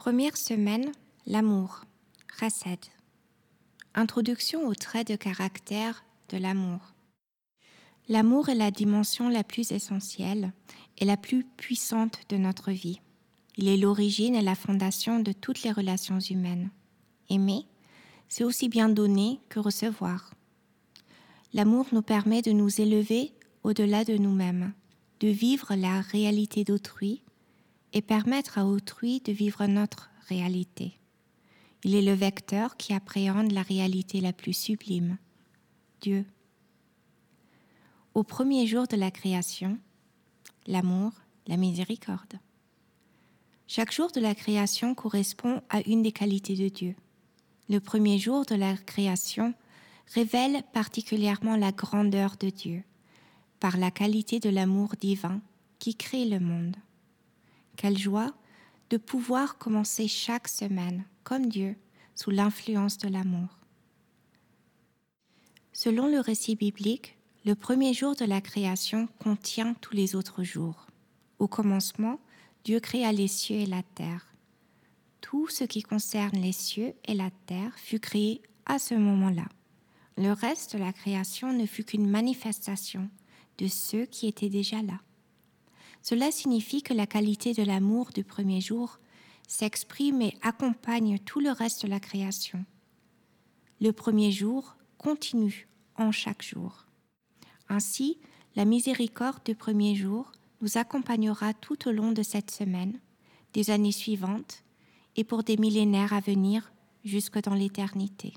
Première semaine, l'amour, Rased. Introduction aux traits de caractère de l'amour. L'amour est la dimension la plus essentielle et la plus puissante de notre vie. Il est l'origine et la fondation de toutes les relations humaines. Aimer, c'est aussi bien donner que recevoir. L'amour nous permet de nous élever au-delà de nous-mêmes, de vivre la réalité d'autrui et permettre à autrui de vivre notre réalité. Il est le vecteur qui appréhende la réalité la plus sublime, Dieu. Au premier jour de la création, l'amour, la miséricorde. Chaque jour de la création correspond à une des qualités de Dieu. Le premier jour de la création révèle particulièrement la grandeur de Dieu par la qualité de l'amour divin qui crée le monde. Quelle joie de pouvoir commencer chaque semaine, comme Dieu, sous l'influence de l'amour. Selon le récit biblique, le premier jour de la création contient tous les autres jours. Au commencement, Dieu créa les cieux et la terre. Tout ce qui concerne les cieux et la terre fut créé à ce moment-là. Le reste de la création ne fut qu'une manifestation de ceux qui étaient déjà là. Cela signifie que la qualité de l'amour du premier jour s'exprime et accompagne tout le reste de la création. Le premier jour continue en chaque jour. Ainsi, la miséricorde du premier jour nous accompagnera tout au long de cette semaine, des années suivantes et pour des millénaires à venir jusque dans l'éternité.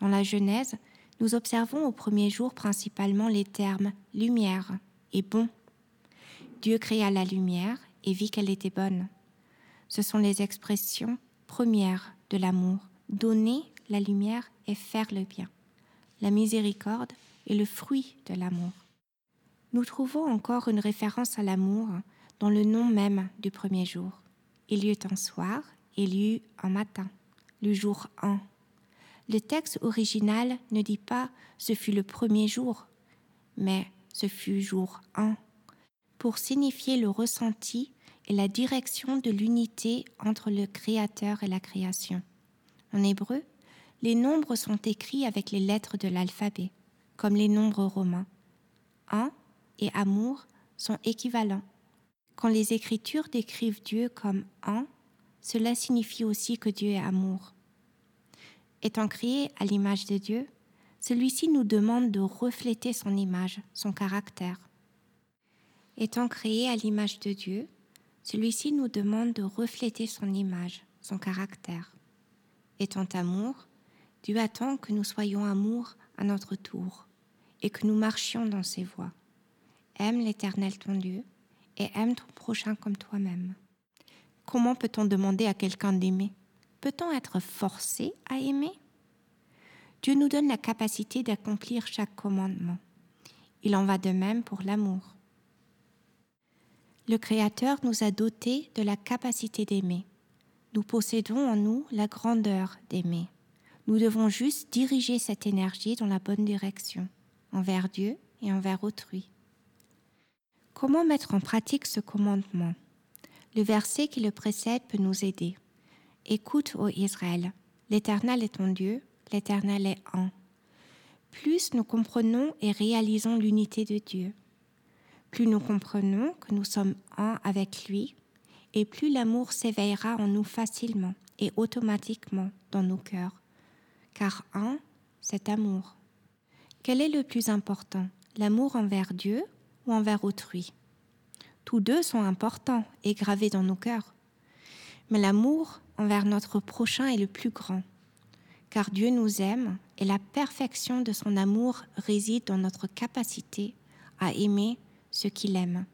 Dans la Genèse, nous observons au premier jour principalement les termes lumière et bon. Dieu créa la lumière et vit qu'elle était bonne. Ce sont les expressions premières de l'amour, donner la lumière et faire le bien. La miséricorde est le fruit de l'amour. Nous trouvons encore une référence à l'amour dans le nom même du premier jour. Il y eut un soir, il y eut un matin, le jour 1 le texte original ne dit pas ce fut le premier jour, mais ce fut jour 1, pour signifier le ressenti et la direction de l'unité entre le Créateur et la création. En hébreu, les nombres sont écrits avec les lettres de l'alphabet, comme les nombres romains. Un et amour sont équivalents. Quand les Écritures décrivent Dieu comme un, cela signifie aussi que Dieu est amour. Étant créé à l'image de Dieu, celui-ci nous demande de refléter son image, son caractère. Étant créé à l'image de Dieu, celui-ci nous demande de refléter son image, son caractère. Étant amour, Dieu attend que nous soyons amour à notre tour et que nous marchions dans ses voies. Aime l'Éternel ton Dieu et aime ton prochain comme toi-même. Comment peut-on demander à quelqu'un d'aimer? Peut-on être forcé à aimer? Dieu nous donne la capacité d'accomplir chaque commandement. Il en va de même pour l'amour. Le Créateur nous a dotés de la capacité d'aimer. Nous possédons en nous la grandeur d'aimer. Nous devons juste diriger cette énergie dans la bonne direction, envers Dieu et envers autrui. Comment mettre en pratique ce commandement? Le verset qui le précède peut nous aider. Écoute, ô Israël, l'Éternel est ton Dieu, l'Éternel est un. Plus nous comprenons et réalisons l'unité de Dieu, plus nous comprenons que nous sommes un avec lui, et plus l'amour s'éveillera en nous facilement et automatiquement dans nos cœurs. Car un, c'est amour. Quel est le plus important, l'amour envers Dieu ou envers autrui? Tous deux sont importants et gravés dans nos cœurs. Mais l'amour envers notre prochain est le plus grand, car Dieu nous aime et la perfection de son amour réside dans notre capacité à aimer ce qu'il aime.